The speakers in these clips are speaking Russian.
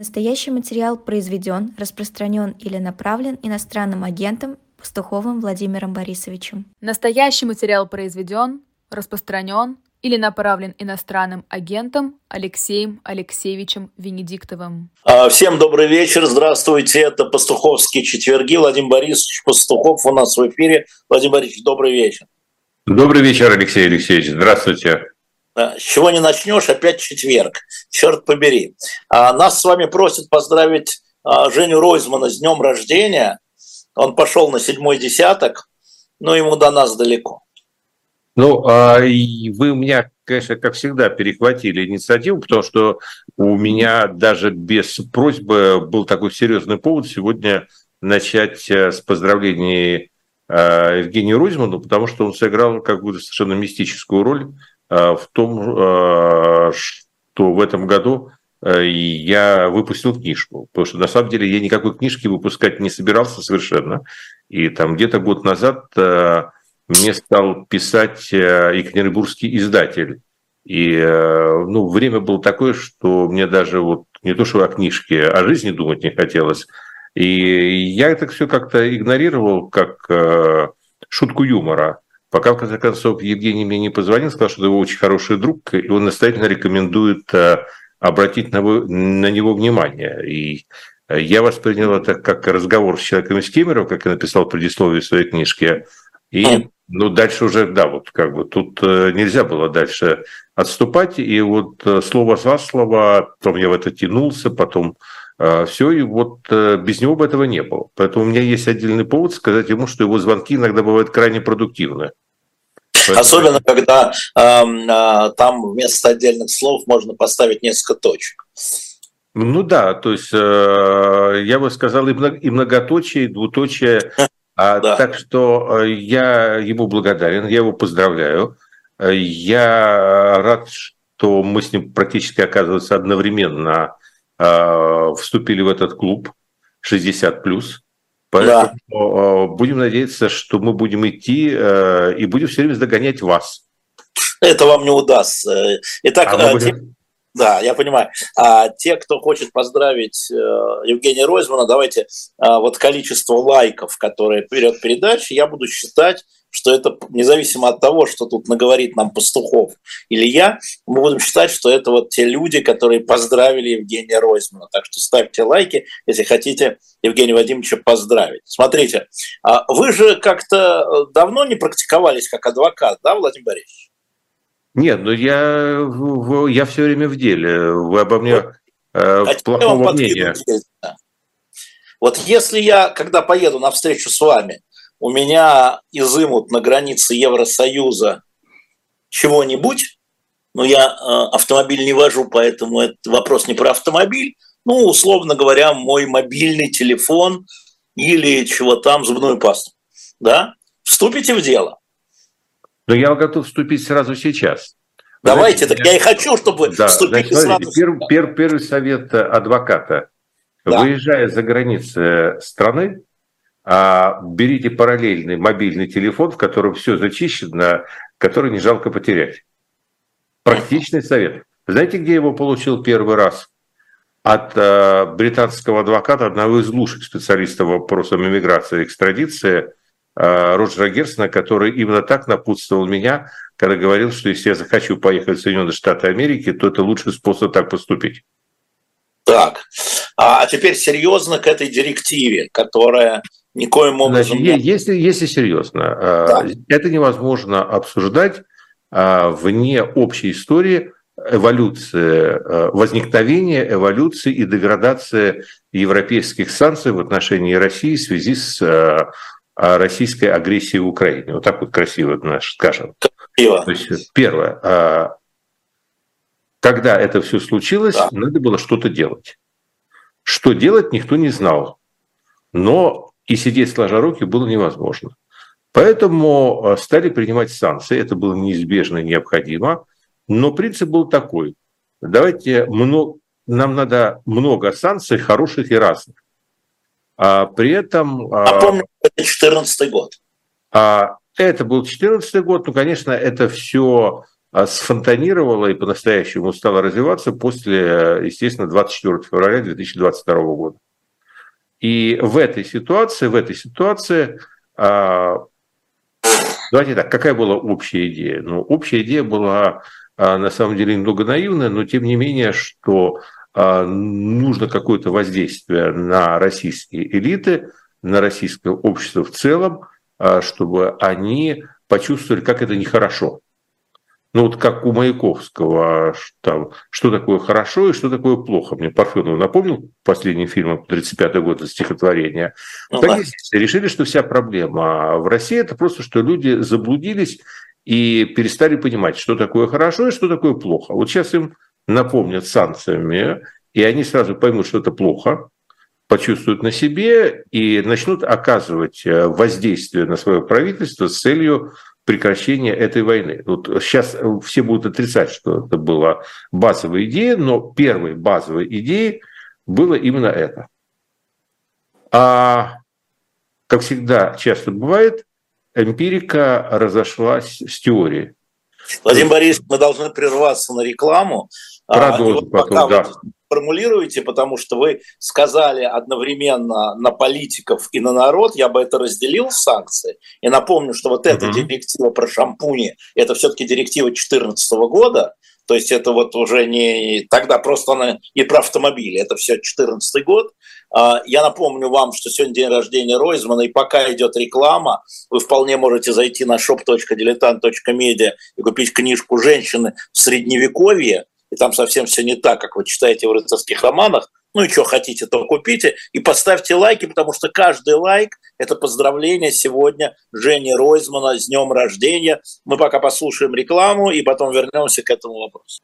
Настоящий материал произведен, распространен или направлен иностранным агентом Пастуховым Владимиром Борисовичем. Настоящий материал произведен, распространен или направлен иностранным агентом Алексеем Алексеевичем Венедиктовым. А, всем добрый вечер, здравствуйте, это Пастуховские четверги, Владимир Борисович Пастухов у нас в эфире. Владимир Борисович, добрый вечер. Добрый вечер, Алексей Алексеевич, здравствуйте. С чего не начнешь, опять четверг. Черт побери. А, нас с вами просят поздравить а, Женю Ройзмана с днем рождения. Он пошел на седьмой десяток, но ему до нас далеко. Ну, а вы меня, конечно, как всегда, перехватили инициативу, потому что у меня даже без просьбы был такой серьезный повод сегодня начать э, с поздравлений э, Евгению Ройзману, потому что он сыграл какую-то совершенно мистическую роль Э, в том, э, что в этом году э, я выпустил книжку, потому что на самом деле я никакой книжки выпускать не собирался совершенно. И там где-то год назад мне стал писать екатеринбургский издатель. И ну, время было такое, что мне даже вот не то что о книжке, о жизни думать не хотелось. И я это все как-то игнорировал как шутку юмора. Пока, в конце концов, Евгений мне не позвонил, сказал, что его очень хороший друг, и он настоятельно рекомендует э, обратить на, на него внимание. И э, я воспринял это как разговор с человеком из Кемерово, как я написал в предисловии своей книжки. И ну, дальше уже, да, вот как бы тут э, нельзя было дальше отступать. И вот слово за слово, потом я в это тянулся, потом все, и вот без него бы этого не было. Поэтому у меня есть отдельный повод сказать ему, что его звонки иногда бывают крайне продуктивны. Особенно, когда э, э, там вместо отдельных слов можно поставить несколько точек. Ну да, то есть э, я бы сказал и, и многоточие, и двуточие. А, да. Так что э, я ему благодарен, я его поздравляю. Э, я рад, что мы с ним практически, оказывается, одновременно э, вступили в этот клуб 60 плюс. Поэтому да. Э, будем надеяться, что мы будем идти э, и будем все время догонять вас. Это вам не удастся. Итак, а те, да, я понимаю. А те, кто хочет поздравить Евгения Ройзмана, давайте вот количество лайков, которые берет передача, я буду считать что это независимо от того, что тут наговорит нам Пастухов или я, мы будем считать, что это вот те люди, которые поздравили Евгения Ройзмана. Так что ставьте лайки, если хотите Евгения Вадимовича поздравить. Смотрите, а вы же как-то э, давно не практиковались как адвокат, да, Владимир Борисович? Нет, ну я, я все время в деле. Вы обо мне э, а плохого мнения. Вот если я, когда поеду на встречу с вами, у меня изымут на границе Евросоюза чего-нибудь, но я э, автомобиль не вожу, поэтому это вопрос не про автомобиль, ну, условно говоря, мой мобильный телефон или чего там, зубную пасту, да, вступите в дело. Но я готов вступить сразу сейчас. Давайте, знаете, так я и хочу, чтобы да, вступили значит, сразу. Первый, первый, первый совет адвоката. Да. Выезжая за границы страны, а берите параллельный мобильный телефон, в котором все зачищено, который не жалко потерять. Практичный совет. Знаете, где его получил первый раз? От э, британского адвоката, одного из лучших специалистов по вопросам иммиграции и экстрадиции, э, Роджера Герсона, который именно так напутствовал меня, когда говорил, что если я захочу поехать в Соединенные Штаты Америки, то это лучший способ так поступить. Так, а теперь серьезно к этой директиве, которая никоим образом... Значит, если, если серьезно, э, да. это невозможно обсуждать э, вне общей истории эволюции, э, возникновения, эволюции и деградации европейских санкций в отношении России в связи с российской агрессией в Украине. Вот так вот красиво скажем. Красиво. То есть, первое, когда это все случилось, да. надо было что-то делать. Что делать, никто не знал. Но и сидеть сложа руки было невозможно. Поэтому э, стали принимать санкции, это было неизбежно и необходимо, но принцип был такой. Давайте, много, нам надо много санкций, хороших и разных. А при этом... А Напомню, это 2014 год. А, это был 2014 год, ну, конечно, это все сфонтанировала и по-настоящему стала развиваться после, естественно, 24 февраля 2022 года. И в этой ситуации, в этой ситуации, давайте так, какая была общая идея? Ну, общая идея была на самом деле немного наивная, но тем не менее, что нужно какое-то воздействие на российские элиты, на российское общество в целом, чтобы они почувствовали, как это нехорошо. Ну вот как у Маяковского, там, что такое хорошо и что такое плохо. Мне Парфенов напомнил последний фильм 35 год стихотворения. Ну, так да. решили, что вся проблема в России это просто, что люди заблудились и перестали понимать, что такое хорошо и что такое плохо. Вот сейчас им напомнят санкциями, и они сразу поймут, что это плохо, почувствуют на себе и начнут оказывать э, воздействие на свое правительство с целью прекращения этой войны. Вот сейчас все будут отрицать, что это была базовая идея, но первой базовой идеей было именно это. А, как всегда часто бывает, эмпирика разошлась с теорией. Владимир Борисович, мы должны прерваться на рекламу. Продолжим а, потом, да формулируете, потому что вы сказали одновременно на политиков и на народ, я бы это разделил санкции. И напомню, что вот эта директива про шампуни, это все-таки директива 2014 года, то есть это вот уже не тогда просто она и про автомобили, это все 2014 год. А, я напомню вам, что сегодня день рождения Ройзмана, и пока идет реклама, вы вполне можете зайти на shop.diletant.media и купить книжку «Женщины в Средневековье», и там совсем все не так, как вы читаете в рыцарских романах, ну и что хотите, то купите. И поставьте лайки, потому что каждый лайк – это поздравление сегодня Жени Ройзмана с днем рождения. Мы пока послушаем рекламу и потом вернемся к этому вопросу.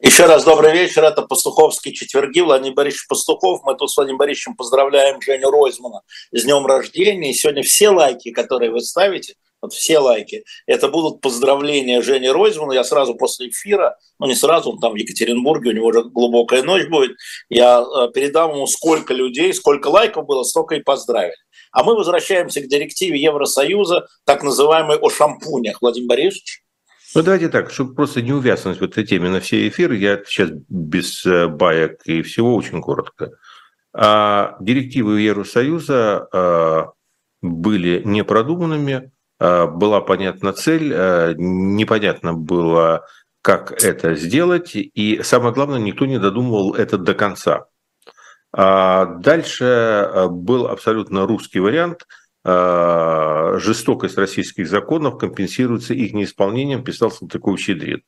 Еще раз добрый вечер. Это Пастуховские четверги. Владимир Борисович Пастухов. Мы тут с Владимиром Борисовичем поздравляем Женю Ройзмана с днем рождения. И сегодня все лайки, которые вы ставите, вот все лайки. Это будут поздравления Жени Ройзмана. Я сразу после эфира, ну не сразу, он там в Екатеринбурге, у него уже глубокая ночь будет, я э, передам ему, сколько людей, сколько лайков было, столько и поздравили. А мы возвращаемся к директиве Евросоюза, так называемой о шампунях. Владимир Борисович? Ну, давайте так, чтобы просто не увязнуть в этой теме на все эфиры, я сейчас без э, баек и всего очень коротко. А директивы Евросоюза а, были непродуманными, Э, была понятна цель, э, непонятно было, как это сделать, и самое главное, никто не додумывал это до конца. А дальше э, был абсолютно русский вариант. Жестокость российских законов компенсируется их неисполнением, писал Салтыков-Щедрин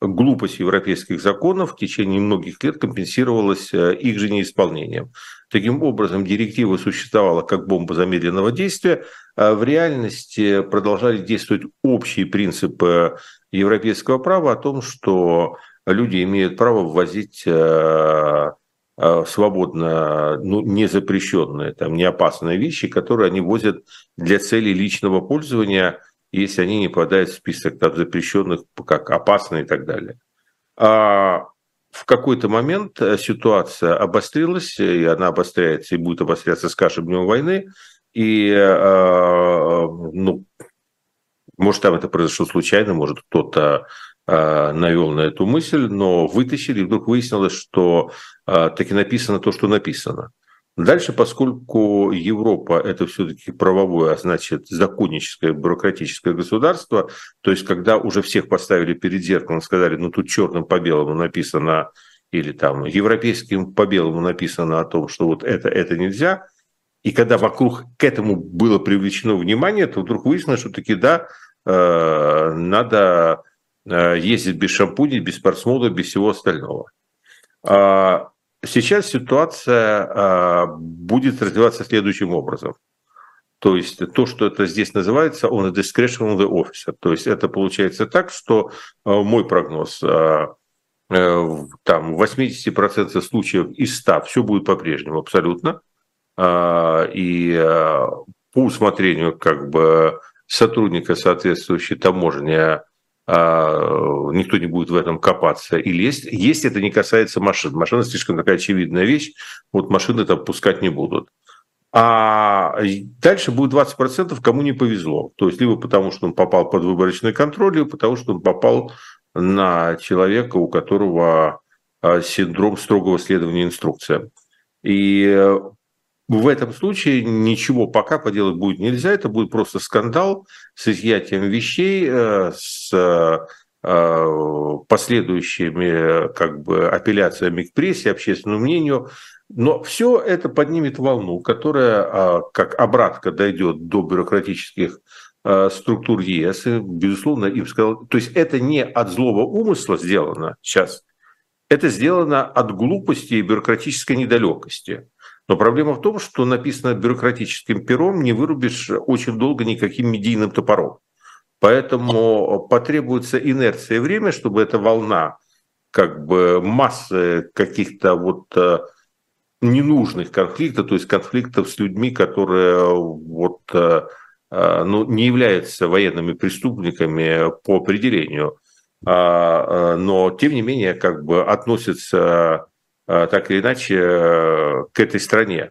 глупость европейских законов в течение многих лет компенсировалась э, их же неисполнением. Таким образом, директива существовала как бомба замедленного действия, в реальности продолжали действовать общие принципы европейского права о том, что люди имеют право ввозить э, э, свободно, ну, не запрещенные, там, не опасные вещи, которые они возят для целей личного пользования – если они не попадают в список там, запрещенных как опасные и так далее. А в какой-то момент э, ситуация обострилась, и она обостряется и будет обостряться с каждым днем войны. И, э, ну, может, там это произошло случайно, может, кто-то э, навел на эту мысль, но вытащили, и вдруг выяснилось, что таки написано то, что написано. Дальше, поскольку Европа – это все-таки правовое, а значит, законническое, бюрократическое государство, то есть когда уже всех поставили перед зеркалом, сказали, ну тут черным по белому написано, или там европейским по белому написано о том, что вот это, это нельзя, и когда вокруг к этому было привлечено внимание, то вдруг выяснилось, что таки да, э, надо э, ездить без шампуней, без спортсмода, без всего остального. А Сейчас ситуация а, будет развиваться следующим образом. То есть то, что это здесь называется, он discretion of the officer. То есть это получается так, что мой прогноз, э, там в 80% случаев из 100 все будет по-прежнему абсолютно. И по усмотрению как бы сотрудника соответствующей таможни а, никто не будет в этом копаться и лезть, если это не касается машин. Машина слишком такая очевидная вещь, вот машины там пускать не будут. А дальше будет 20%, кому не повезло. То есть либо потому, что он попал под выборочный контроль, либо потому, что он попал на человека, у которого синдром строгого следования инструкциям. И в этом случае ничего пока поделать будет нельзя, это будет просто скандал с изъятием вещей, э, с э, последующими как бы апелляциями к прессе, общественному мнению. Но все это поднимет волну, которая как обратка дойдет до бюрократических э, структур ЕС. Безусловно, им сказал, то есть это не от злого умысла сделано сейчас, это сделано от глупости и бюрократической недалекости. Но проблема в том, что написано бюрократическим пером, не вырубишь очень долго никаким медийным топором. Поэтому потребуется инерция и время, чтобы эта волна как бы массы каких-то вот э, ненужных конфликтов, то есть конфликтов с людьми, которые вот, э, э, ну, не являются военными преступниками по определению, а, но тем не менее как бы относятся так или иначе э, к этой стране.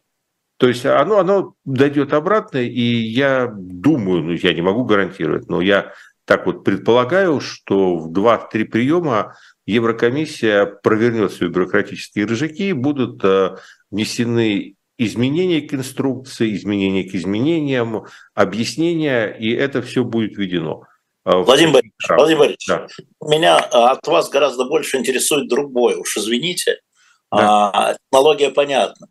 То есть оно, оно дойдет обратно, и я думаю, ну я не могу гарантировать, но я так вот предполагаю, что в 2-3 приема Еврокомиссия провернет свои бюрократические рыжаки, будут э, внесены изменения к инструкции, изменения к изменениям, объяснения, и это все будет введено. Владимир Борисович, Владимир Борисович да. меня от вас гораздо больше интересует другое, уж извините. А, технология понятна.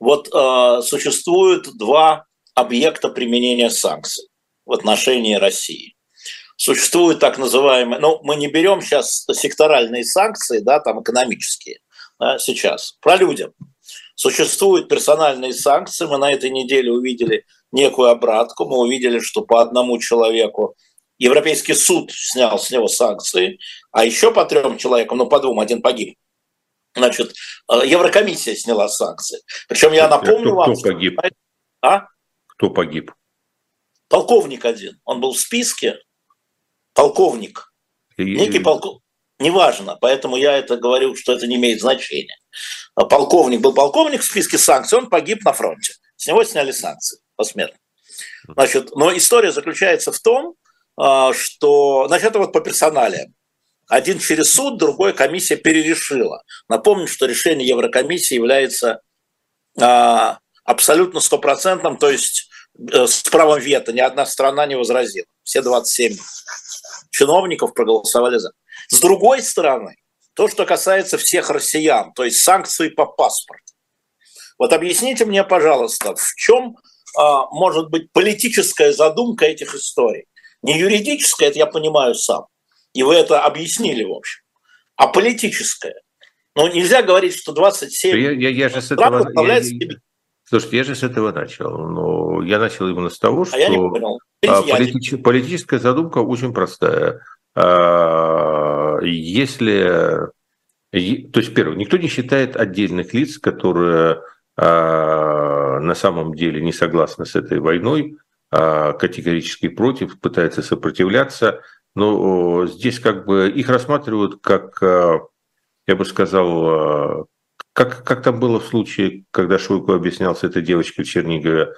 Вот а, существует два объекта применения санкций в отношении России. Существуют так называемые, ну, мы не берем сейчас секторальные санкции, да, там экономические, да, сейчас, про людям. Существуют персональные санкции, мы на этой неделе увидели некую обратку, мы увидели, что по одному человеку Европейский суд снял с него санкции, а еще по трем человекам, ну, по двум, один погиб. Значит, э, Еврокомиссия сняла санкции. Причем я напомню кто, вам... Кто погиб? А? Кто погиб? Полковник один. Он был в списке. Полковник. И... Некий полковник. Неважно, поэтому я это говорю, что это не имеет значения. А полковник был полковник в списке санкций, он погиб на фронте. С него сняли санкции посмертно. Значит, но история заключается в том, а, что, значит, это вот по персоналиям. Один через суд, другой комиссия перерешила. Напомню, что решение Еврокомиссии является а, абсолютно стопроцентным, то есть э, с правом вето ни одна страна не возразила. Все 27 чиновников проголосовали за. С другой стороны, то, что касается всех россиян, то есть санкции по паспорту. Вот объясните мне, пожалуйста, в чем а, может быть политическая задумка этих историй? Не юридическая, это я понимаю сам, и вы это объяснили, в общем. А политическое. Ну, нельзя говорить, что 27 я, я, я же с этого, я, я, Слушайте, я же с этого начал. Но я начал именно с того, что а я не понял. А, политич, политическая задумка очень простая. А, если... То есть, первое, никто не считает отдельных лиц, которые на самом деле не согласны с этой войной, категорически против, пытаются сопротивляться – но здесь как бы их рассматривают как, э, я бы сказал, э, как, как там было в случае, когда Шойку объяснял с этой девочкой в Чернигове,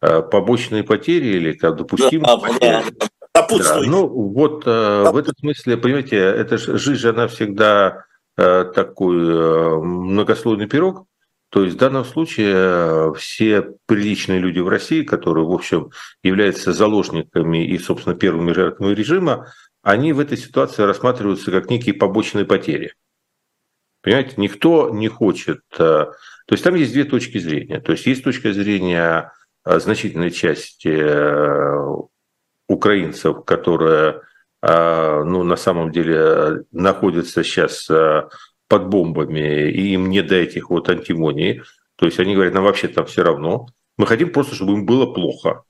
э, побочные потери или как допустимые да, потери? Да, ну вот в этом смысле, понимаете, это же жизнь, она всегда такой многослойный пирог, то есть в данном случае все приличные люди в России, которые, в общем, являются заложниками и, собственно, первыми жертвами режима, они в этой ситуации рассматриваются как некие побочные потери. Понимаете, никто не хочет... Э, то есть там есть две точки зрения. То есть есть точка зрения э, значительной части э, украинцев, которые ну, на самом деле находятся сейчас под бомбами, и им не до этих вот антимоний. То есть они говорят, нам вообще там все равно. Мы хотим просто, чтобы им было плохо.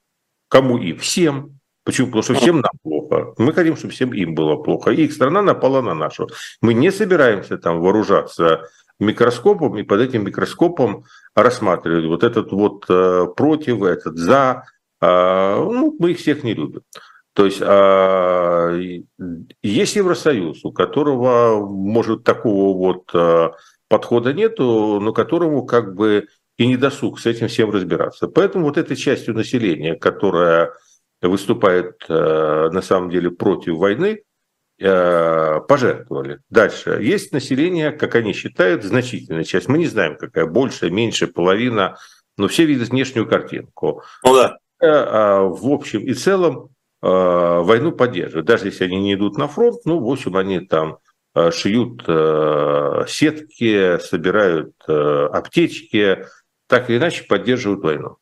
Кому им? Всем. Почему? Потому что всем нам плохо. Мы хотим, чтобы всем им было плохо. И их страна напала на нашу. Мы не собираемся там вооружаться микроскопом и под этим микроскопом рассматривать вот этот вот э, против, этот за. Э, ну, мы их всех не любим. То есть э, есть Евросоюз, у которого, может, такого вот э, подхода нету, но которому как бы и не досуг с этим всем разбираться. Поэтому вот этой частью населения, которая выступает э, на самом деле против войны, э, пожертвовали. Дальше. Есть население, как они считают, значительная часть. Мы не знаем, какая, большая, меньшая, половина, но все видят внешнюю картинку. Ну да. Э, в общем и целом войну поддерживают. Даже если они не идут на фронт, ну, в общем, они там шьют сетки, собирают аптечки, так или иначе поддерживают войну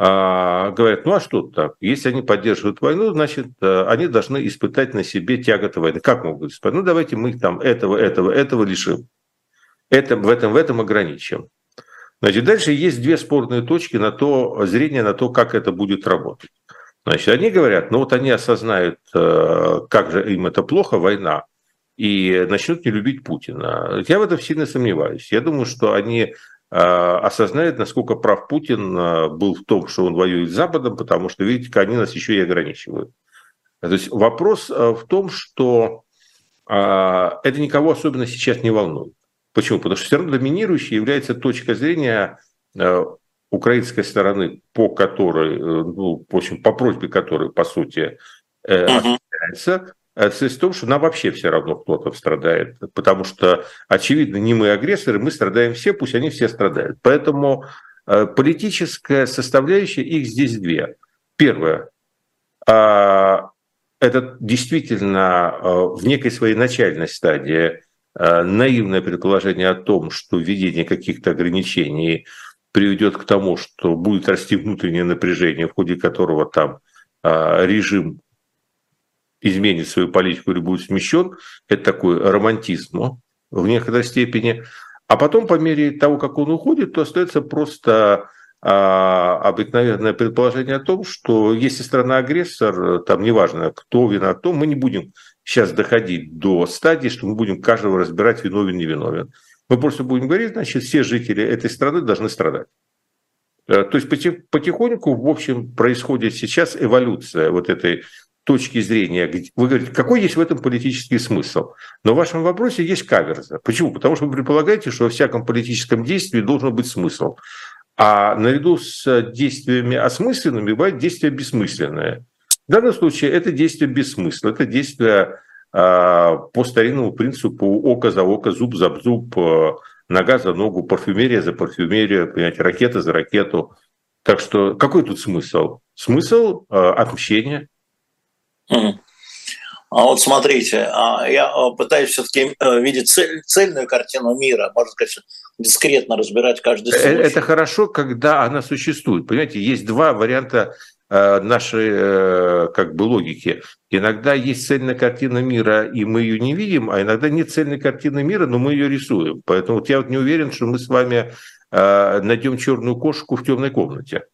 а, говорят, ну а что так? Если они поддерживают войну, значит, э, они должны испытать на себе тяготы войны. Как могут испытать? Ну давайте мы их там этого, этого, этого лишим. Это, в, этом, в этом ограничим. Значит, дальше есть две спорные точки на то, зрение на то, как это будет работать. Значит, они говорят, ну вот они осознают, э, как же им это плохо, война, и начнут не любить Путина. Я в этом сильно сомневаюсь. Я думаю, что они а, осознает, насколько прав Путин а, был в том, что он воюет с Западом, потому что, видите, они нас еще и ограничивают. То есть вопрос в том, что это никого особенно сейчас не волнует. Почему? Потому что все равно доминирующей является точка зрения украинской стороны, по которой, э, ну, в общем, по просьбе которой, по сути, uh-huh. осуществляется, Связь в том, что нам вообще все равно кто-то страдает, потому что, очевидно, не мы агрессоры, мы страдаем все, пусть они все страдают. Поэтому э, политическая составляющая, их здесь две. Первое, а, это действительно э, в некой своей начальной стадии э, наивное предположение о том, что введение каких-то ограничений приведет к тому, что будет расти внутреннее напряжение, в ходе которого там режим изменит свою политику или будет смещен, это такой романтизм в некоторой степени. А потом, по мере того, как он уходит, то остается просто а, обыкновенное предположение о том, что если страна-агрессор, там неважно, кто виноват, то мы не будем сейчас доходить до стадии, что мы будем каждого разбирать, виновен, не виновен. Мы просто будем говорить, значит, все жители этой страны должны страдать. Э, то есть потихоньку, в общем, происходит сейчас эволюция вот этой точки зрения, вы говорите, какой есть в этом политический смысл? Но в вашем вопросе есть каверза. Почему? Потому что вы предполагаете, что во всяком политическом действии должен быть смысл. А наряду с действиями осмысленными бывают действия бессмысленные. В данном случае это действие без смысла, это действие по старинному принципу око за око, зуб за зуб, а, нога за ногу, парфюмерия за парфюмерию, понимаете, ракета за ракету. Так что какой тут смысл? Смысл а, отмщения, а вот смотрите, а, я а, пытаюсь все-таки э, видеть цель, цельную картину мира, можно сказать, дискретно разбирать каждый э, случай. Это хорошо, когда она существует. Понимаете, есть два варианта э, нашей как бы логики. Иногда есть цельная картина мира, и мы ее не видим, а иногда нет цельной картины мира, но мы ее рисуем. Поэтому вот я вот не уверен, что мы с вами найдем черную кошку в темной комнате.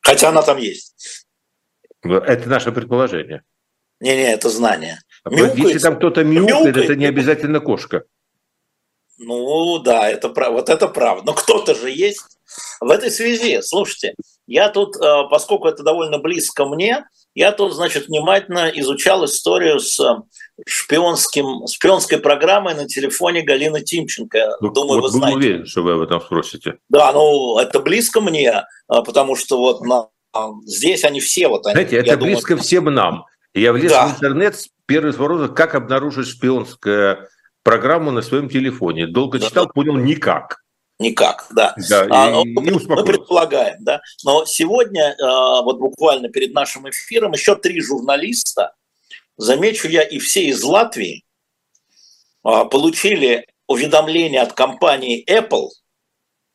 Хотя она там есть. Это наше предположение. Не-не, это знание. Мяукает, Если там кто-то мяукает, мяукает, это не обязательно кошка. Ну да, это вот это правда. Но кто-то же есть. В этой связи, слушайте, я тут, э, поскольку это довольно близко мне, я тут, значит, внимательно изучал историю с э, шпионским, шпионской программой на телефоне Галины Тимченко. Ну, Думаю, вот вы знаете. уверен, что вы об этом спросите. Да, ну это близко мне, э, потому что вот на здесь они все вот они. Знаете, это близко думаю... всем нам. Я влез да. в интернет с первым вопросом, как обнаружить шпионскую программу на своем телефоне. Долго да, читал, да. понял никак. Никак, да. да а, и, и мы предполагаем, да. Но сегодня, а, вот буквально перед нашим эфиром, еще три журналиста, замечу я, и все из Латвии, а, получили уведомление от компании Apple –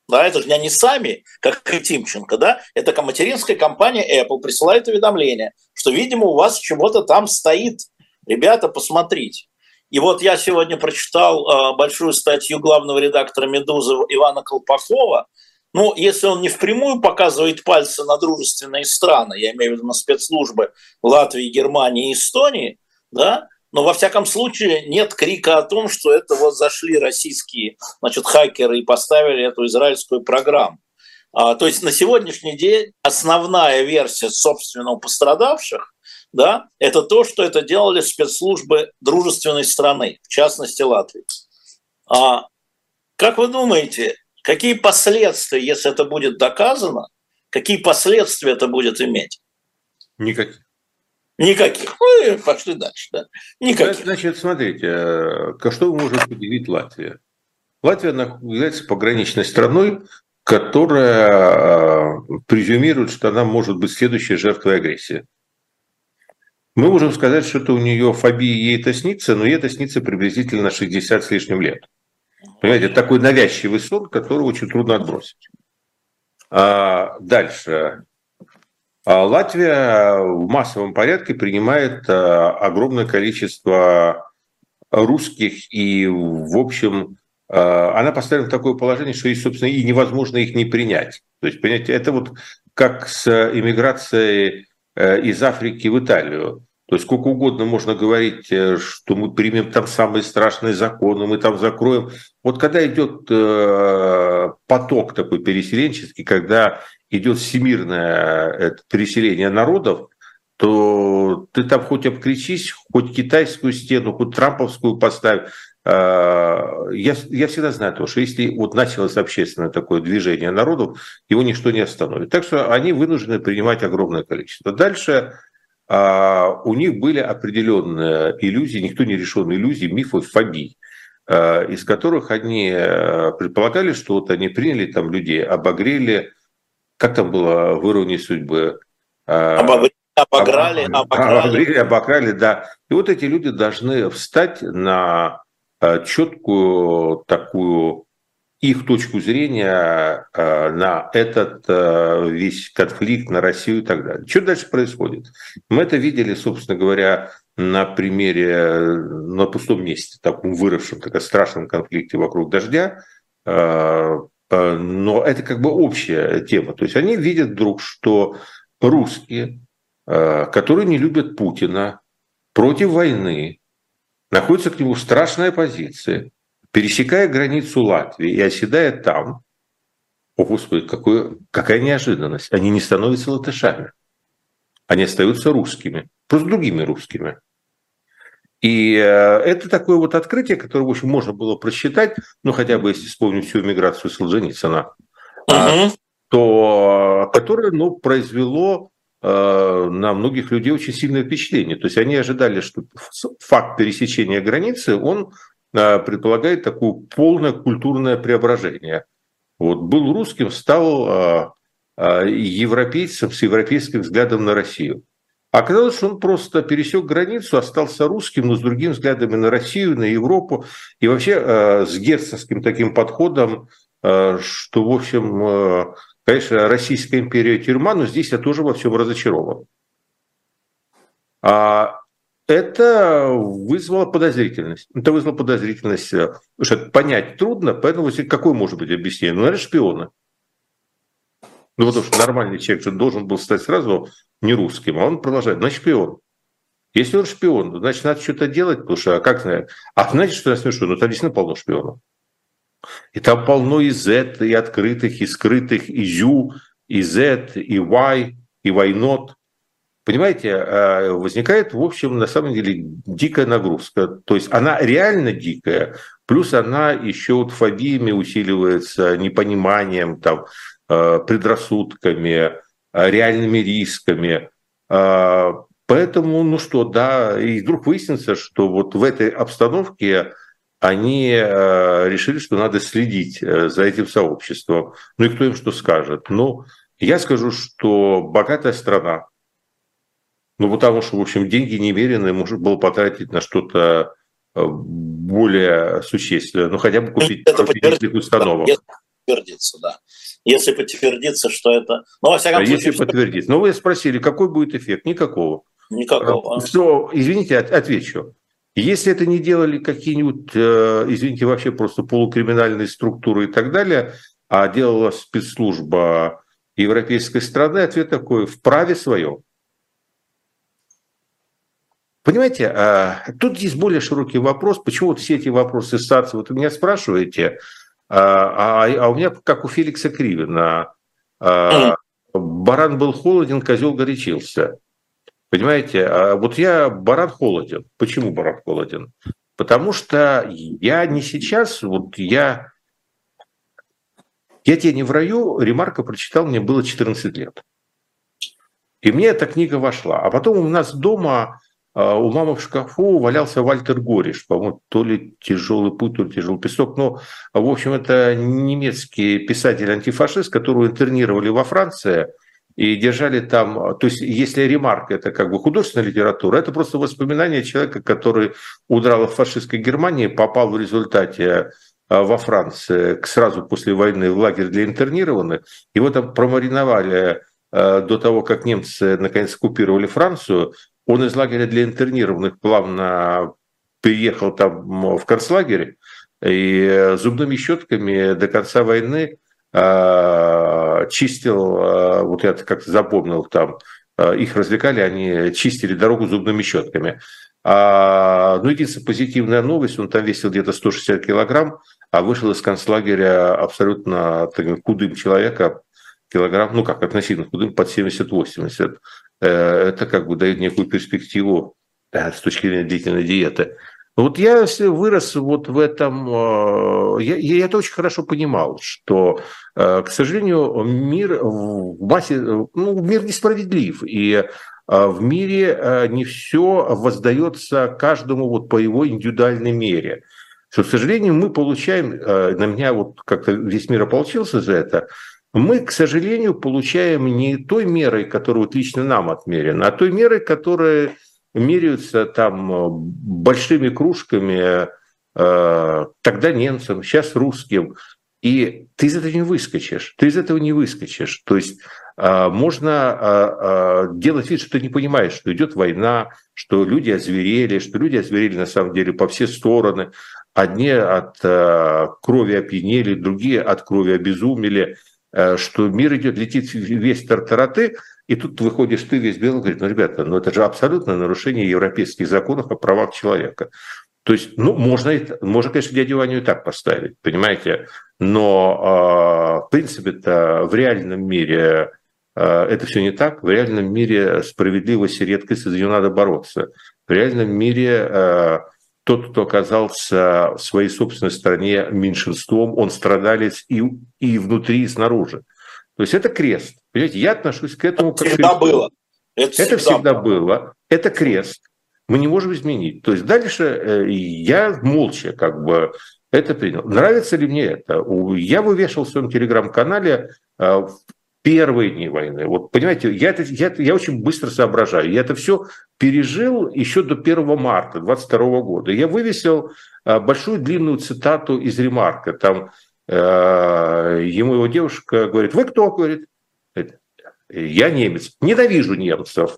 да, это же не они сами, как и Тимченко, да, это материнская компания Apple присылает уведомление, что, видимо, у вас чего-то там стоит. Ребята, посмотрите. И вот я сегодня прочитал э, большую статью главного редактора «Медузы» Ивана Колпакова. Ну, если он не впрямую показывает пальцы на дружественные страны, я имею в виду на спецслужбы Латвии, Германии и Эстонии, да, но во всяком случае нет крика о том, что это вот зашли российские значит, хакеры и поставили эту израильскую программу. А, то есть на сегодняшний день основная версия собственного пострадавших да, это то, что это делали спецслужбы дружественной страны, в частности Латвии. А, как вы думаете, какие последствия, если это будет доказано, какие последствия это будет иметь? Никаких. Никаких. Ну, пошли дальше, да. Никаких. Значит, смотрите, э, что может удивить Латвия? Латвия является пограничной страной, которая э, презюмирует, что она может быть следующей жертвой агрессии. Мы можем сказать, что это у нее фобия, ей это снится, но ей это снится приблизительно 60 с лишним лет. Понимаете, это такой навязчивый сон, который очень трудно отбросить. А дальше. А Латвия в массовом порядке принимает а, огромное количество русских и, в общем, а, она поставлена в такое положение, что, собственно, и невозможно их не принять. То есть, понимаете, это вот как с иммиграцией из Африки в Италию. То есть сколько угодно можно говорить, э, что мы примем там самые страшные законы, мы там закроем. Вот когда идет э, поток такой переселенческий, когда идет всемирное переселение народов, то ты там хоть обкричись, хоть китайскую стену, хоть трамповскую поставь. Э, я, я всегда знаю то, что если вот началось общественное такое движение народов, его ничто не остановит. Так что они вынуждены принимать огромное количество. Дальше а, у них были определенные иллюзии, никто не решен иллюзий, мифов, фобий, а, из которых они предполагали, что вот они приняли там людей, обогрели, как там было в «Иронии судьбы»? А, обогрели, обограли, обограли. Обогрели, обограли, да. И вот эти люди должны встать на четкую такую их точку зрения э, на этот э, весь конфликт, на Россию и так далее. Что дальше происходит? Мы это видели, собственно говоря, на примере на пустом месте, таком выросшем, таком страшном конфликте вокруг дождя. Э, но это как бы общая тема. То есть они видят вдруг, что русские, которые не любят Путина, против войны, находятся к нему в страшной оппозиции – пересекая границу Латвии и оседая там, о господи, какое, какая неожиданность, они не становятся латышами, они остаются русскими, просто другими русскими. И э, это такое вот открытие, которое, в общем, можно было просчитать, ну, хотя бы если вспомнить всю миграцию Солженицына, uh-huh. то, которое, ну, произвело э, на многих людей очень сильное впечатление. То есть они ожидали, что факт пересечения границы, он Э, предполагает такое полное культурное преображение. Вот был русским, стал э, э, европейцем с европейским взглядом на Россию. Оказалось, что он просто пересек границу, остался русским, но с другим взглядом на Россию, на Европу, и вообще с герцогским таким подходом, что, в общем, конечно, Российская империя тюрьма, но здесь я тоже во всем разочарован. А это вызвало подозрительность. Это вызвало подозрительность, э, потому что понять трудно, поэтому какое может быть объяснение? Ну, наверное, шпиона. Ну, потому что нормальный человек же должен был стать сразу не русским, а он продолжает, значит, шпион. Если он шпион, значит, надо что-то делать, потому что, а как? А знаете, что я смешу? Ну, там действительно полно шпионов. И там полно и Z, и открытых, и скрытых, и Ю, и Z, и Y, и Y not. Понимаете, а, возникает, в общем, на самом деле дикая нагрузка. То есть она реально дикая, плюс она еще вот фобиями усиливается, непониманием, там, а, предрассудками, а, реальными рисками. Поэтому, ну что, да, и вдруг выяснится, что вот в этой обстановке они решили, что надо следить э, за этим сообществом. Ну и кто им что скажет? Ну, я скажу, что богатая страна, ну, потому что, в общем, деньги немеренные можно было потратить на что-то э, более существенное. Ну, хотя бы купить это установок. Если подтвердится, да. Если подтвердится, что это... Ну, во всяком а случае... Если подтвердится. Ну, вы спросили, какой будет эффект? Никакого. Никакого. Что, извините, отвечу. Если это не делали какие-нибудь, э, извините, вообще просто полукриминальные структуры и так далее, а делала спецслужба европейской страны, ответ такой – в праве своем. Понимаете, а, тут есть более широкий вопрос, почему вот все эти вопросы САЦ, вот вы меня спрашиваете, а, а, а у меня, как у Феликса Кривина, баран был холоден, козел горячился. Понимаете, а вот я баран холоден. Почему баран холоден? Потому что я не сейчас, вот я, я тебе не в раю, ремарка прочитал, мне было 14 лет. И мне эта книга вошла. А потом у нас дома а, у мамы в шкафу валялся Вальтер Гориш, по-моему, то ли тяжелый путь, то ли тяжелый песок. Но, в общем, это немецкий писатель-антифашист, которого интернировали во Франции и держали там... То есть, если ремарка – это как бы художественная литература, это просто воспоминание человека, который удрал от фашистской Германии, попал в результате а, во Франции сразу после войны в лагерь для интернированных. Его там промариновали а, до того, как немцы наконец оккупировали Францию, он из лагеря для интернированных плавно переехал там в концлагерь и зубными щетками до конца войны э, чистил, э, вот я как-то запомнил там, э, их развлекали, они чистили дорогу зубными щетками. А, ну, единственная позитивная новость, он там весил где-то 160 килограмм, а вышел из концлагеря абсолютно таким худым человека, килограмм, ну как, относительно худым, под 70-80. Э, это как бы дает некую перспективу с точки зрения длительной диеты. Вот я вырос вот в этом, э, я, я это очень хорошо понимал, что, к сожалению, мир в массе, ну, мир несправедлив, и в мире не все воздается каждому вот по его индивидуальной мере. Что, к сожалению, мы получаем, на меня вот как-то весь мир ополчился за это, мы, к сожалению, получаем не той мерой, которая вот лично нам отмерена, а той мерой, которая меряются там э, большими кружками, э, тогда немцам, сейчас русским. И ты из этого не выскочишь, ты из этого не выскочишь. То есть э, можно делать вид, что ты не понимаешь, что идет война, что люди озверели, что люди озверели на самом деле по все стороны. Одни от крови опьянели, другие от крови обезумели. Что мир идет, летит весь тартараты, и тут выходишь ты весь белый, говорит, ну, ребята, ну это же абсолютно нарушение европейских законов о правах человека. То есть, ну, можно, можно конечно, дядю Ваню и так поставить, понимаете, но, э, в принципе-то, в реальном мире э, это все не так. В реальном мире справедливость и редкость, за нее надо бороться. В реальном мире тот, кто оказался в своей собственной стране меньшинством, он страдалец и, и внутри, и снаружи. То есть это крест. Понимаете, я отношусь к этому как всегда к было. Это, это всегда, всегда было. было. Это крест. Мы не можем изменить. То есть дальше э, я молча как бы это принял. Нравится ли мне это? Я вывешивал в своем телеграм-канале э, первые дни войны. Вот понимаете, я, это, я, я очень быстро соображаю. Я это все пережил еще до 1 марта 22 года. Я вывесил а, большую длинную цитату из ремарка. Там э, ему его девушка говорит, вы кто? Говорит, я немец, ненавижу немцев.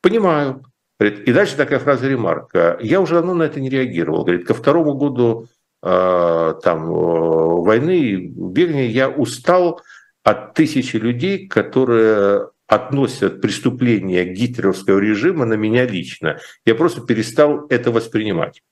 Понимаю. Говорит, и дальше такая фраза ремарка. Я уже давно на это не реагировал. Говорит, ко второму году э, там, войны, бегания я устал от тысячи людей, которые относят преступления гитлеровского режима на меня лично. Я просто перестал это воспринимать.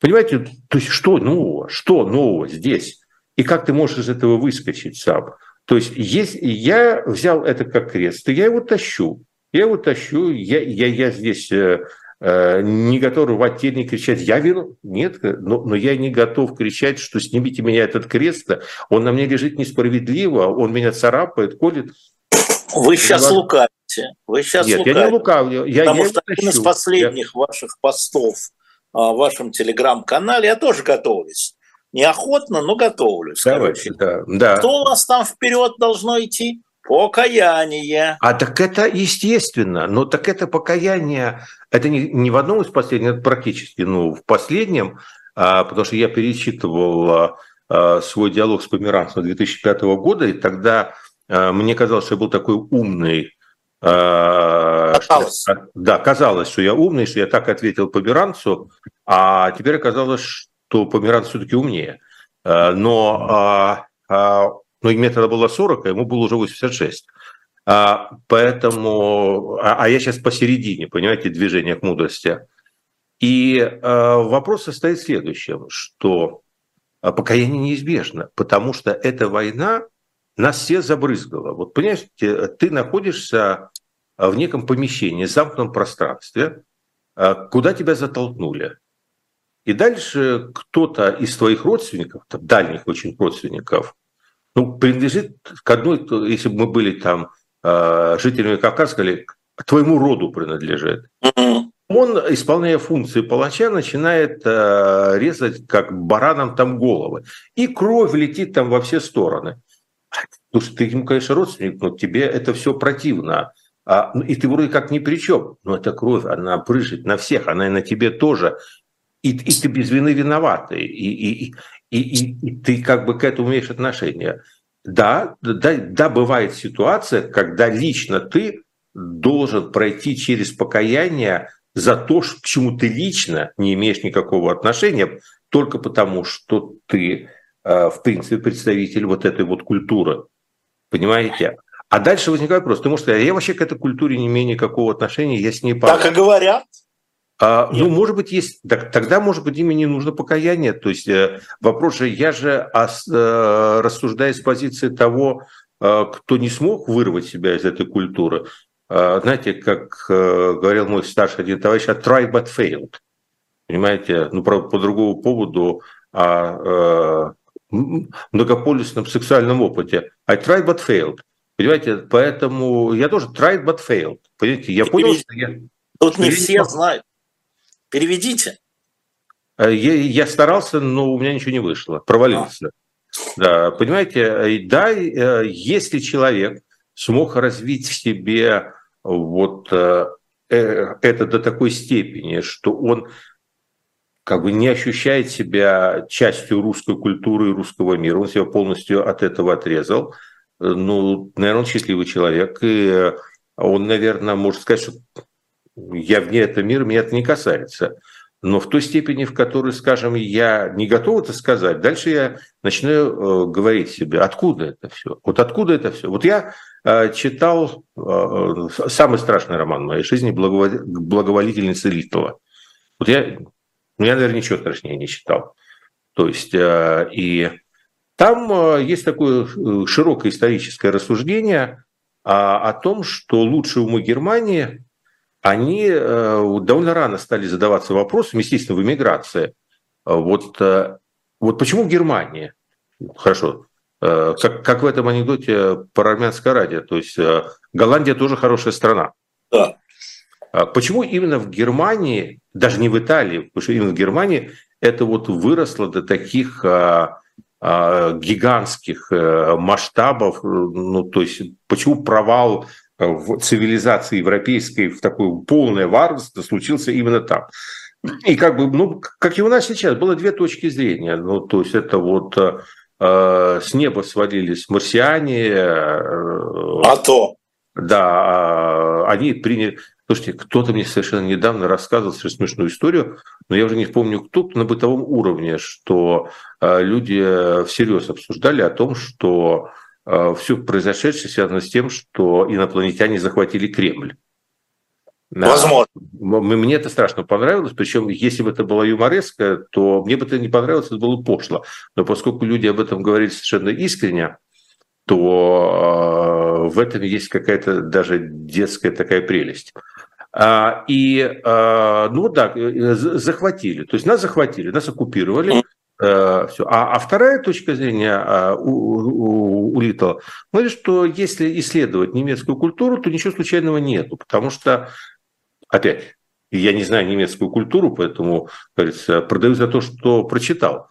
Понимаете, то есть что нового? Что нового здесь? И как ты можешь из этого выскочить сам? То есть, если я взял это как крест, то я его тащу. Я его тащу, я, я, я здесь э, Э, не готов рвать тени и кричать «я вину». Нет, но, но я не готов кричать, что снимите меня этот крест, он на мне лежит несправедливо, он меня царапает, колет. Вы сейчас лукавите. Вы сейчас Нет, лукавите. я не лукавлю. Я, Потому я что один из последних я... ваших постов а, в вашем телеграм-канале, я тоже готовлюсь. Неохотно, но готовлюсь. Давайте, да, да. Что у нас там вперед должно идти? Покаяние. А так это естественно, но так это покаяние, это не, не в одном из последних, это практически, ну, в последнем, а, потому что я перечитывал а, а свой диалог с Померанцем 2005 года, и тогда а, мне казалось, что я был такой умный, а, казалось. Что, да, казалось, что я умный, что я так ответил Померанцу, а теперь оказалось, что Померанц все-таки умнее. А, но а, а, но мне тогда было 40, а ему было уже 86. А, поэтому, а, а я сейчас посередине, понимаете, движения к мудрости. И а, вопрос состоит в следующем, что покаяние неизбежно, потому что эта война нас все забрызгала. Вот понимаете, ты находишься в неком помещении, замкнутом пространстве, куда тебя затолкнули. И дальше кто-то из твоих родственников, дальних очень родственников, ну, принадлежит к одной, если бы мы были там э, жителями Кавказа, сказали, твоему роду принадлежит. Он, исполняя функции палача, начинает э, резать как баранам там головы. И кровь летит там во все стороны. Слушай, ты ему, конечно, родственник, но тебе это все противно. А, ну, и ты вроде как ни при чем. Но эта кровь, она брыжет на всех, она и на тебе тоже. И, и ты без вины виноватый. И, и, и, и, и ты как бы к этому имеешь отношение. Да, да, да, бывает ситуация, когда лично ты должен пройти через покаяние за то, к чему ты лично не имеешь никакого отношения, только потому, что ты, э, в принципе, представитель вот этой вот культуры. Понимаете? А дальше возникает вопрос. Ты можешь сказать, я вообще к этой культуре не имею никакого отношения, я с ней... Так и говорят. А, ну, может быть, есть. Так, тогда, может быть, им не нужно покаяние. То есть э, вопрос же, я же ос, э, рассуждаю с позиции того, э, кто не смог вырвать себя из этой культуры. Э, знаете, как э, говорил мой старший один товарищ, I tried but failed. Понимаете, ну, по, по другому поводу о э, многополюсном сексуальном опыте. I tried but failed. Понимаете, поэтому я тоже tried but failed. Понимаете, я понял, что я... Тут не все знают. Переведите. Э, я, я старался, но у меня ничего не вышло, провалился. А. Да, понимаете, э, да, э, если человек смог развить в себе вот это до такой степени, что он как бы не ощущает себя частью русской культуры и русского мира, он себя полностью от этого отрезал, ну, наверное, он счастливый человек, и он, наверное, может сказать, что я вне этого мира, меня это не касается. Но в той степени, в которой, скажем, я не готов это сказать, дальше я начинаю э, говорить себе, откуда это все? Вот откуда это все? Вот я э, читал э, самый страшный роман в моей жизни «Благоволительница Литова». Вот я, ну, я, наверное, ничего страшнее не читал. То есть, и там есть такое широкое историческое рассуждение о, о том, что лучшие умы Германии они э, довольно рано стали задаваться вопросом, естественно, в эмиграции. Вот, э, вот почему в Германии? Хорошо, э, как, как в этом анекдоте про армянское радио, то есть Голландия тоже хорошая страна. Да. А почему именно в Германии, даже не в Италии, потому что именно в Германии это вот выросло до таких а, а, гигантских масштабов, ну то есть почему провал в цивилизации европейской в такое полное варварство случился именно там. И как бы, ну, как и у нас сейчас, было две точки зрения. Ну, то есть это вот э, с неба свалились марсиане. Э, а то. Да, э, они приняли... Слушайте, кто-то мне совершенно недавно рассказывал совершенно смешную историю, но я уже не помню кто, на бытовом уровне, что э, люди всерьез обсуждали о том, что Э, все произошедшее связано с тем, что инопланетяне захватили Кремль. Возможно. Мне это страшно понравилось, причем если бы это была юмореска, то мне бы это не понравилось, это было пошло. Но поскольку люди об этом говорили совершенно искренне, то э, в этом есть какая-то даже детская такая прелесть. А, и, э, ну да, захватили. То есть нас захватили, нас оккупировали, Э, все. А, а вторая точка зрения а, у, у, у Литова говорит, что если исследовать немецкую культуру, то ничего случайного нету, потому что, опять, я не знаю немецкую культуру, поэтому, говорится, продаю за то, что прочитал.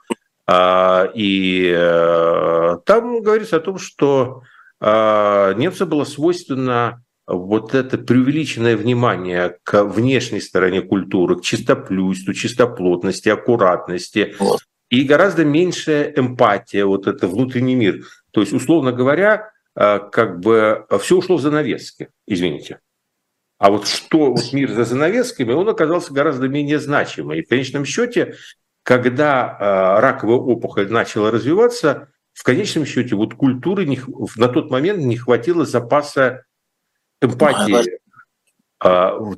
А, и а, там говорится о том, что немцам было свойственно вот это преувеличенное внимание к внешней стороне культуры, к чистоплюйству, чистоплотности, аккуратности, и гораздо меньшая эмпатия, вот это внутренний мир. То есть, условно говоря, э, как бы все ушло в занавески, извините. А вот что вот мир за занавесками, он оказался гораздо менее значимым. И в конечном счете, когда э, раковая опухоль начала развиваться, в конечном счете вот культуры не, на тот момент не хватило запаса эмпатии а,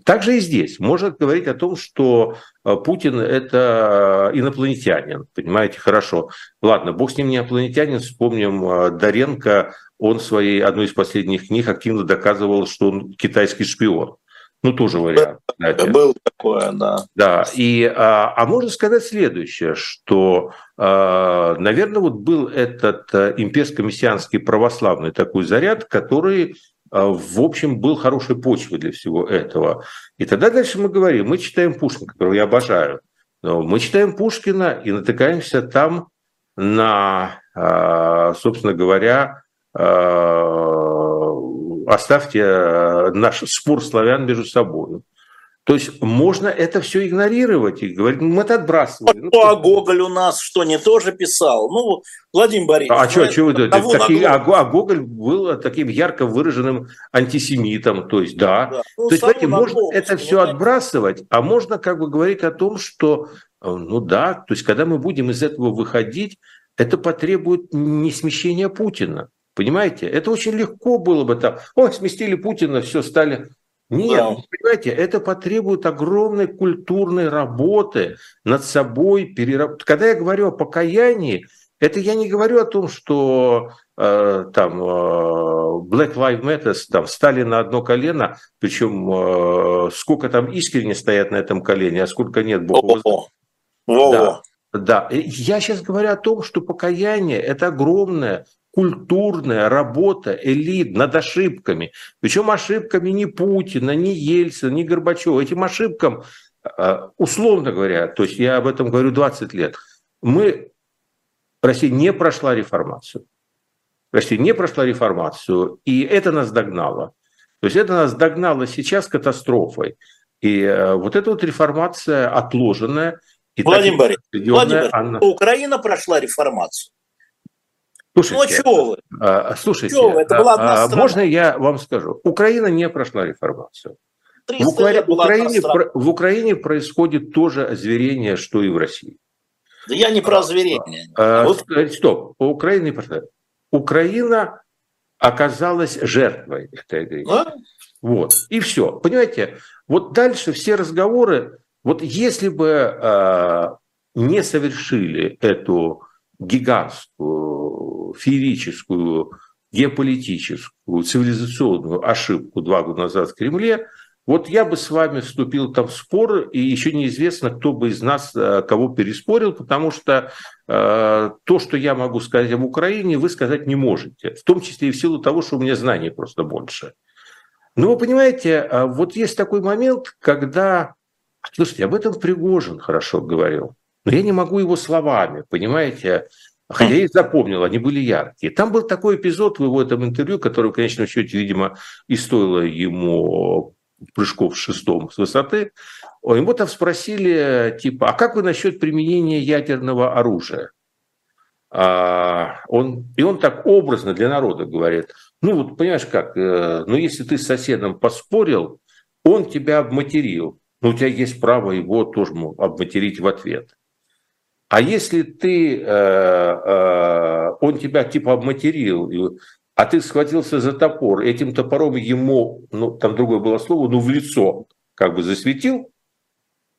также и здесь можно говорить о том, что а, Путин – это инопланетянин, понимаете, хорошо. Ладно, бог с ним не инопланетянин, вспомним а, Доренко, он в своей одной из последних книг активно доказывал, что он китайский шпион. Ну, тоже вариант. Знаете. Было такое, да. Да, и, а, а можно сказать следующее, что, наверное, вот был этот имперско-мессианский православный такой заряд, который в общем, был хорошей почвой для всего этого. И тогда дальше мы говорим, мы читаем Пушкина, которого я обожаю, мы читаем Пушкина и натыкаемся там на, собственно говоря, оставьте наш спор славян между собой. То есть можно это все игнорировать и говорить, мы это отбрасываем. Ну, а Гоголь у нас что, не тоже писал? Ну, Владимир Борисович. А что, что вы такие, а, а Гоголь был таким ярко выраженным антисемитом. То есть, да. да. Ну, то есть, знаете, можно это все отбрасывать, а можно как бы говорить о том, что, э, ну да, то есть, когда мы будем из этого выходить, это потребует не смещения Путина. Понимаете? Это очень легко было бы там. Ой, сместили Путина, все, стали нет, да. понимаете, это потребует огромной культурной работы над собой. Перераб... Когда я говорю о покаянии, это я не говорю о том, что э, там э, Black Lives Matter там встали на одно колено, причем э, сколько там искренне стоят на этом колене, а сколько нет, Бог Да. Да, я сейчас говорю о том, что покаяние – это огромная культурная работа элит над ошибками. Причем ошибками не Путина, не Ельцина, не Горбачева. Этим ошибкам, а, условно говоря, то есть я об этом говорю 20 лет, мы, Россия не прошла реформацию. Россия не прошла реформацию, и это нас догнало. То есть это нас догнало сейчас катастрофой. И э, вот эта вот реформация отложенная. И Владимир Борисович, Владимир, она... Украина прошла реформацию. Слушайте, ну, а чего вы? А, слушайте, чего? Это была одна а, можно я вам скажу? Украина не прошла реформацию. В, Укра... Украине, в Украине происходит то же озверение, что и в России. Да я не про озверение. А, вот... Стоп, Украина не прошла. Украина оказалась жертвой этой агрессии. А? Вот, и все. Понимаете, вот дальше все разговоры, вот если бы э, не совершили эту гигантскую, феерическую, геополитическую, цивилизационную ошибку два года назад в Кремле, вот я бы с вами вступил там в спор, и еще неизвестно, кто бы из нас э, кого переспорил, потому что э, то, что я могу сказать об Украине, вы сказать не можете, в том числе и в силу того, что у меня знаний просто больше. Но вы понимаете, э, вот есть такой момент, когда, слушайте, об этом Пригожин хорошо говорил но я не могу его словами, понимаете? Хотя я их запомнил, они были яркие. Там был такой эпизод в его этом интервью, который в конечном счете, видимо, и стоило ему прыжков в шестом с высоты. Ему там спросили, типа, а как вы насчет применения ядерного оружия? А он, и он так образно для народа говорит, ну вот понимаешь как, э, ну если ты с соседом поспорил, он тебя обматерил, но у тебя есть право его тоже обматерить в ответ. А если ты, э, э, он тебя типа обматерил, а ты схватился за топор, этим топором ему, ну там другое было слово, ну в лицо как бы засветил,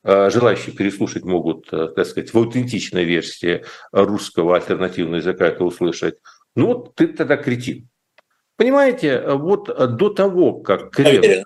э, желающие переслушать могут, так сказать, в аутентичной версии русского альтернативного языка это услышать, ну вот ты тогда кретин. Понимаете, вот до того, как Кремль,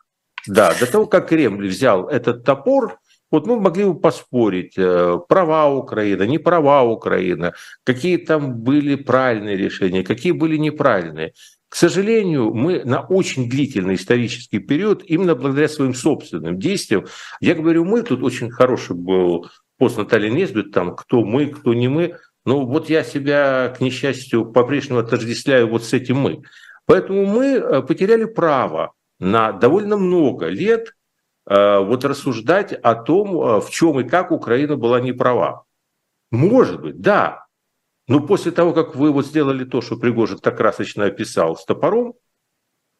да, до того, как Кремль взял этот топор, вот мы могли бы поспорить, э, права Украины, не права Украины, какие там были правильные решения, какие были неправильные. К сожалению, мы на очень длительный исторический период, именно благодаря своим собственным действиям, я говорю, мы, тут очень хороший был пост Натальи Несбит, там, кто мы, кто не мы, ну вот я себя, к несчастью, по-прежнему отождествляю вот с этим мы. Поэтому мы э, потеряли право на довольно много лет вот рассуждать о том, э, в чем и как Украина была не права. Может быть, да. Но после того, как вы вот сделали то, что Пригожин так красочно описал с топором,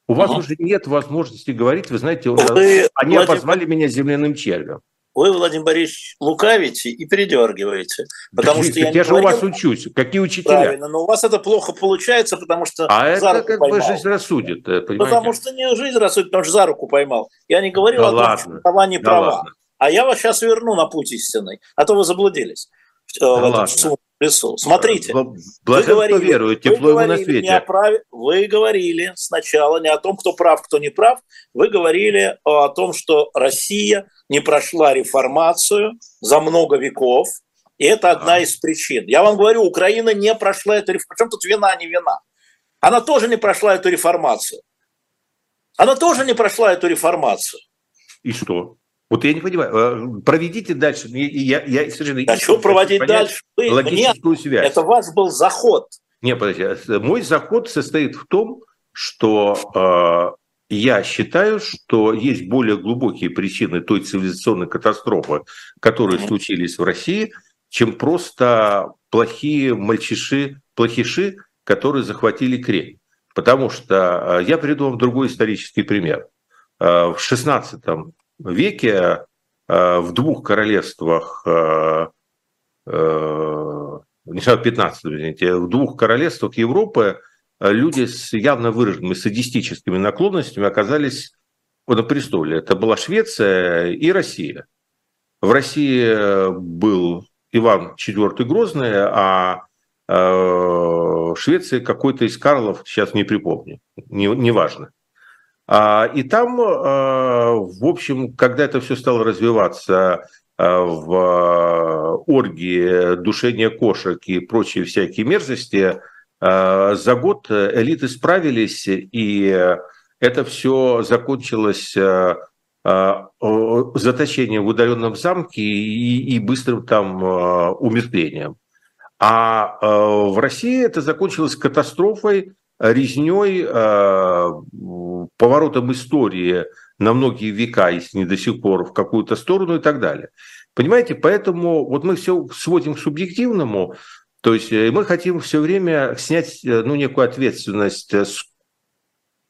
у вас угу. уже нет возможности говорить, вы знаете, вы, они Владимир... обозвали меня земляным червем вы, Владимир Борисович, лукавите и передергиваете. Потому да, что я, я же говорил, у вас учусь. Какие учителя? Правильно, но у вас это плохо получается, потому что А за это как поймал. бы жизнь рассудит, э, понимаете? Потому что не жизнь рассудит, потому что за руку поймал. Я не говорил да о том, ладно. что права не да права. Ладно. А я вас сейчас верну на путь истинный, а то вы заблудились да в этом лесу. Смотрите, вы говорили, верует, тепло вы говорили, на свете. Не о праве, вы говорили сначала не о том, кто прав, кто не прав, вы говорили о том, что Россия не прошла реформацию за много веков, и это одна из причин. Я вам говорю, Украина не прошла эту реформацию. Причем тут вина, не вина? Она тоже не прошла эту реформацию. Она тоже не прошла эту реформацию. И что? Вот я не понимаю. Э, проведите дальше. Я, я, совершенно а что проводить дальше? Вы, логическую мне, связь. Это ваш был заход. Не, подождите. Мой заход состоит в том, что э, я считаю, что есть более глубокие причины той цивилизационной катастрофы, которые mm-hmm. случились в России, чем просто плохие мальчиши, плохиши, которые захватили Кремль. Потому что я приведу вам другой исторический пример. В XVI веке э, в двух королевствах, не в 15 извините, в двух королевствах Европы люди с явно выраженными садистическими наклонностями оказались на престоле. Это была Швеция и Россия. В России был Иван IV Грозный, а в Швеции какой-то из Карлов, сейчас не припомню, неважно. Не, а, и там, а, в общем, когда это все стало развиваться а, в оргии, душения кошек и прочие всякие мерзости, за год элиты справились, и это все закончилось заточением в удаленном замке и, и быстрым там умертвением. А в России это закончилось катастрофой, резней, поворотом истории на многие века, если не до сих пор, в какую-то сторону и так далее. Понимаете, поэтому вот мы все сводим к субъективному, то есть э, мы хотим все время снять э, ну, некую ответственность с,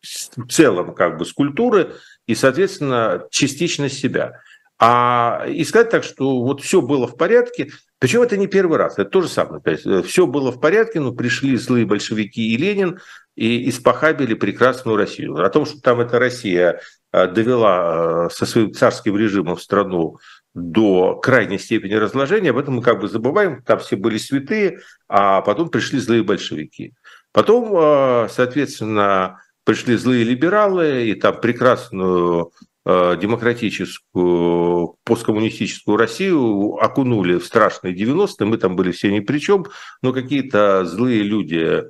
в целом как бы с культуры и, соответственно, частично себя. А и сказать так, что вот все было в порядке, причем это не первый раз, это то же самое. Все было в порядке, но пришли злые большевики и Ленин, и испохабили прекрасную Россию. О том, что там эта Россия э, довела э, со своим царским режимом страну до крайней степени разложения, об этом мы как бы забываем, там все были святые, а потом пришли злые большевики. Потом, э, соответственно, пришли злые либералы, и там прекрасную демократическую, посткоммунистическую Россию окунули в страшные 90-е, мы там были все ни при чем, но какие-то злые люди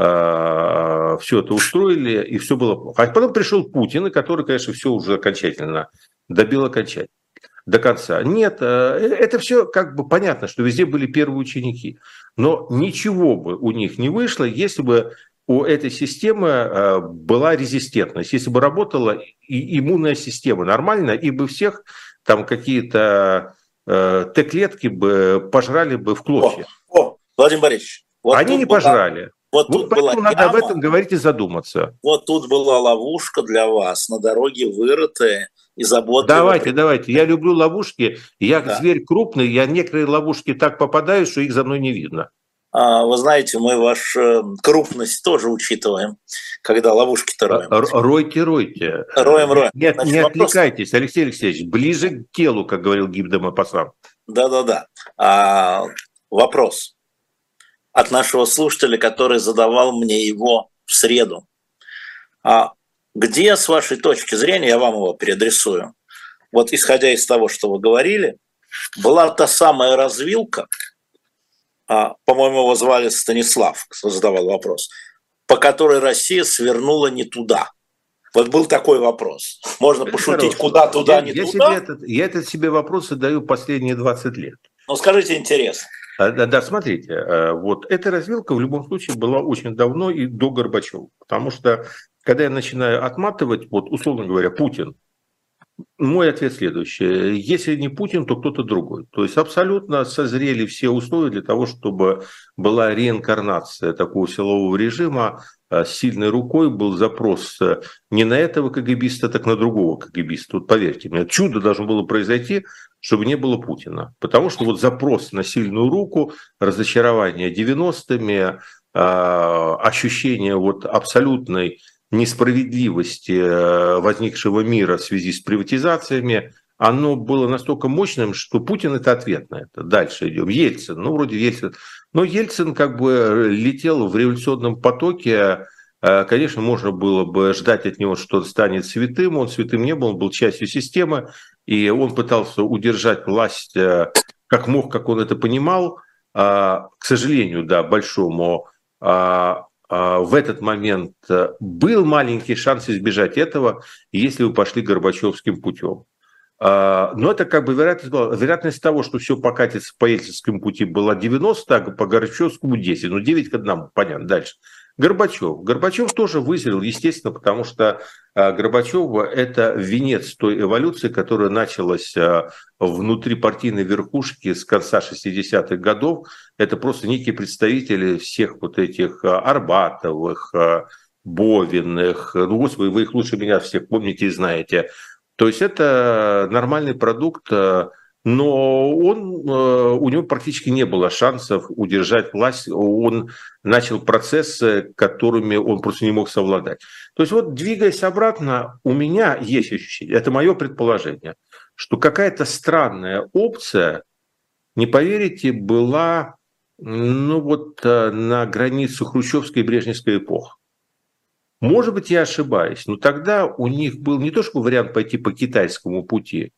Э, все это устроили, и все было плохо. А потом пришел Путин, который, конечно, все уже окончательно добил окончательно до конца. Нет, э, это все как бы понятно, что везде были первые ученики. Но ничего бы у них не вышло, если бы у этой системы э, была резистентность, если бы работала иммунная система нормально, и бы всех там какие-то Т-клетки бы пожрали бы в клочья. О, о Владимир Борисович. Вот Они не пожрали. Вот, вот тут поэтому была надо об этом говорить и задуматься. Вот тут была ловушка для вас, на дороге вырытая и заботливо... Давайте, давайте. Я люблю ловушки. Я да. зверь крупный, я некоторые ловушки так попадаю, что их за мной не видно. А, вы знаете, мы вашу э, крупность тоже учитываем, когда ловушки-то роем. Ройте, ройте. Роем, роем. Нет, Значит, не вопрос... отвлекайтесь, Алексей Алексеевич, ближе к телу, как говорил Гиб Мапасан. Да-да-да. А, вопрос от нашего слушателя, который задавал мне его в среду. А где, с вашей точки зрения, я вам его переадресую, вот исходя из того, что вы говорили, была та самая развилка, а, по-моему, его звали Станислав, кто задавал вопрос, по которой Россия свернула не туда. Вот был такой вопрос. Можно Это пошутить, хорошо. куда туда, я, не я туда. Себе этот, я этот себе вопрос задаю последние 20 лет. Ну, скажите, интересно. А, да, да, смотрите, э, вот эта развилка в любом случае была очень давно и до Горбачева, потому что когда я начинаю отматывать, вот условно говоря, Путин, мой ответ следующий. Если не Путин, то кто-то другой. То есть абсолютно созрели все условия для того, чтобы была реинкарнация такого силового режима, Э, сильной рукой был запрос э, не на этого КГБиста, так на другого КГБиста. Вот поверьте мне, чудо должно было произойти, чтобы не было Путина. Потому что вот запрос на сильную руку, разочарование 90-ми, э, ощущение вот абсолютной несправедливости возникшего мира в связи с приватизациями, оно было настолько мощным, что Путин это ответ на это. Дальше идем. Ельцин, ну вроде Ельцин. Но Ельцин как бы летел в революционном потоке, э, Конечно, можно было бы ждать от него, что он станет святым. Он святым не был, он был частью системы, и он пытался удержать власть э, как мог, как он это понимал. А, к сожалению, да, большому. А, в этот момент был маленький шанс избежать этого, если вы пошли Горбачевским путем. Но это как бы вероятность, была, вероятность того, что все покатится по Ельцинскому пути была 90, а по Горбачевскому 10. Ну, 9 к 1, понятно. Дальше. Горбачев. Горбачев тоже вызрел, естественно, потому что а, Горбачев – это венец той эволюции, которая началась а, внутри партийной верхушки с конца 60-х годов. Это просто некие представители всех вот этих а, Арбатовых, Бовиных, ну, господи, вы их лучше меня всех помните и знаете. То есть это нормальный продукт но он, э, у него практически не было шансов удержать власть. Он начал процессы, которыми он просто не мог совладать. То есть вот двигаясь обратно, у меня есть ощущение, это мое предположение, что какая-то странная опция, не поверите, была ну вот э, на границе хрущевской и брежневской эпох. Может быть, я ошибаюсь, но тогда у них был не то, что вариант пойти по китайскому пути,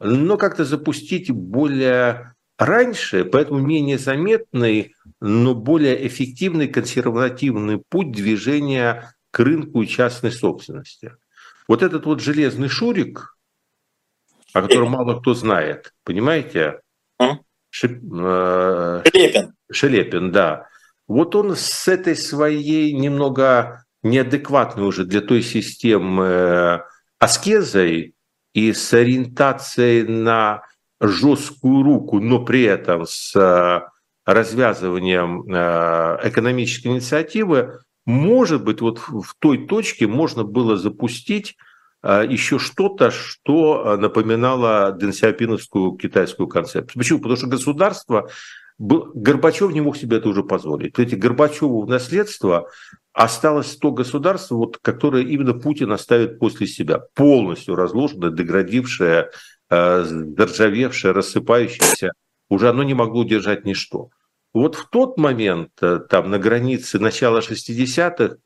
но как-то запустить более раньше, поэтому менее заметный, но более эффективный консервативный путь движения к рынку и частной собственности. Вот этот вот железный шурик, о котором мало кто знает, понимаете? Шип, э, Шелепин. Шелепин, да. Вот он с этой своей немного неадекватной уже для той системы э, аскезой и с ориентацией на жесткую руку, но при этом с э, развязыванием э, экономической инициативы, может быть, вот в той точке можно было запустить э, еще что-то, что напоминало денсиопиновскую китайскую концепцию. Почему? Потому что государство Горбачев не мог себе это уже позволить. Эти Горбачеву в наследство осталось то государство, вот, которое именно Путин оставит после себя, полностью разложенное, деградившее, э, заржавевшее, рассыпающееся, уже оно не могло удержать ничто. Вот в тот момент, э, там, на границе начала 60-х,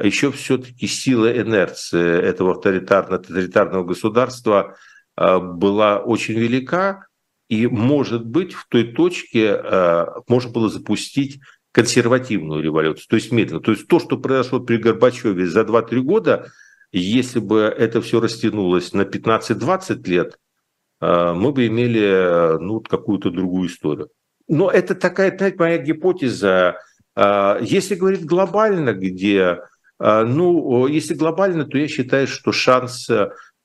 еще все-таки сила инерции этого авторитарно-тоталитарного государства э, была очень велика, и, может быть, в той точке э, можно было запустить консервативную революцию, то есть медленно. То есть то, что произошло при Горбачеве за 2-3 года, если бы это все растянулось на 15-20 лет, э, мы бы имели ну, какую-то другую историю. Но это такая, знаете, моя гипотеза. Э, если говорить глобально, где, э, ну, если глобально, то я считаю, что шанс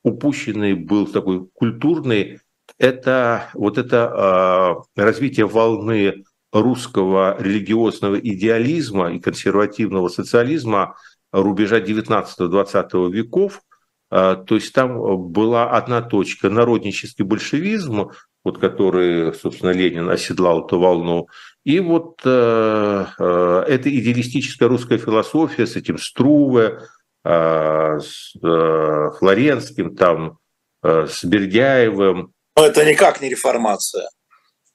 упущенный был такой культурный, это вот это развитие волны русского религиозного идеализма и консервативного социализма рубежа 19-20 веков. А, то есть там была одна точка – народнический большевизм, вот который, собственно, Ленин оседлал эту волну, и вот э, э, эта идеалистическая русская философия с этим Струве, э, с э, Флоренским, там, э, с Бердяевым. Но это никак не реформация.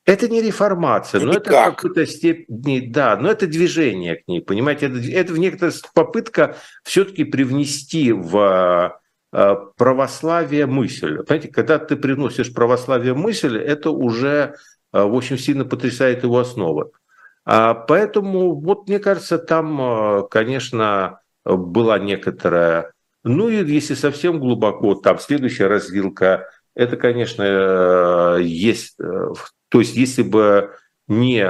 Это не реформация, но это в какой-то степени, да, но это движение к ней, понимаете, это, это в некоторых попытка все-таки привнести в э, православие мысль. Понимаете, когда ты приносишь православие мысль, это уже, э, в общем, сильно потрясает его основы. А поэтому, вот мне кажется, там, э, конечно, была некоторая, ну и если совсем глубоко, там следующая развилка, это, конечно, есть то есть, если бы не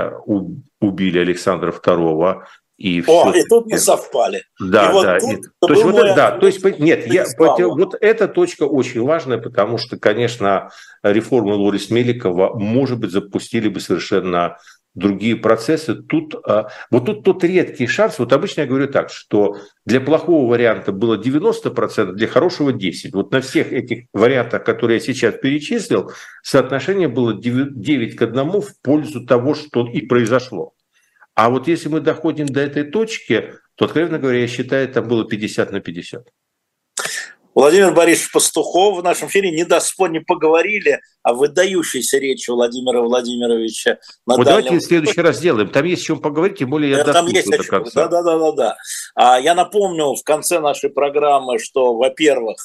убили Александра II и О, и тут мы совпали. Да, и вот да. И, то есть вот это, да, то есть нет, я, вот эта точка очень важная, потому что, конечно, реформы Лорис Меликова, может быть, запустили бы совершенно другие процессы. Тут, а, вот тут тот редкий шанс, вот обычно я говорю так, что для плохого варианта было 90%, для хорошего 10%. Вот на всех этих вариантах, которые я сейчас перечислил, соотношение было 9 к 1 в пользу того, что и произошло. А вот если мы доходим до этой точки, то, откровенно говоря, я считаю, там было 50 на 50. Владимир Борисович Пастухов в нашем эфире не до не поговорили о выдающейся речи Владимира Владимировича на вот дальнем... Давайте в следующий раз сделаем. Там есть о чем поговорить, тем более я Там есть до конца. Да, да, да, да, да. А я напомню в конце нашей программы, что, во-первых,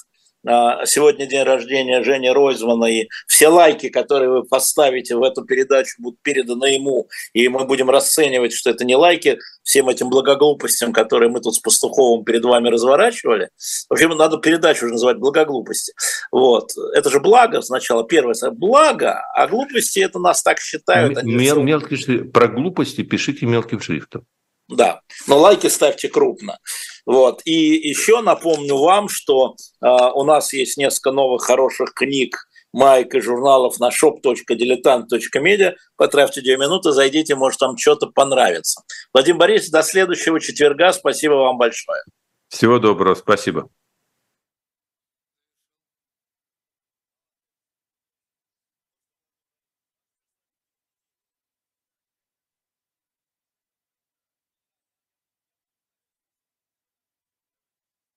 сегодня день рождения Жени Ройзмана, и все лайки, которые вы поставите в эту передачу, будут переданы ему, и мы будем расценивать, что это не лайки всем этим благоглупостям, которые мы тут с Пастуховым перед вами разворачивали. В общем, надо передачу уже называть благоглупости. Вот. Это же благо сначала, первое, благо, а глупости это нас так считают. Мел, мелкие, про глупости пишите мелким шрифтом. Да, но лайки ставьте крупно. Вот. И еще напомню вам, что э, у нас есть несколько новых хороших книг, майк и журналов на shop.diletant.media. Потратьте две минуты, зайдите, может, там что-то понравится. Владимир Борисович, до следующего четверга. Спасибо вам большое. Всего доброго, спасибо.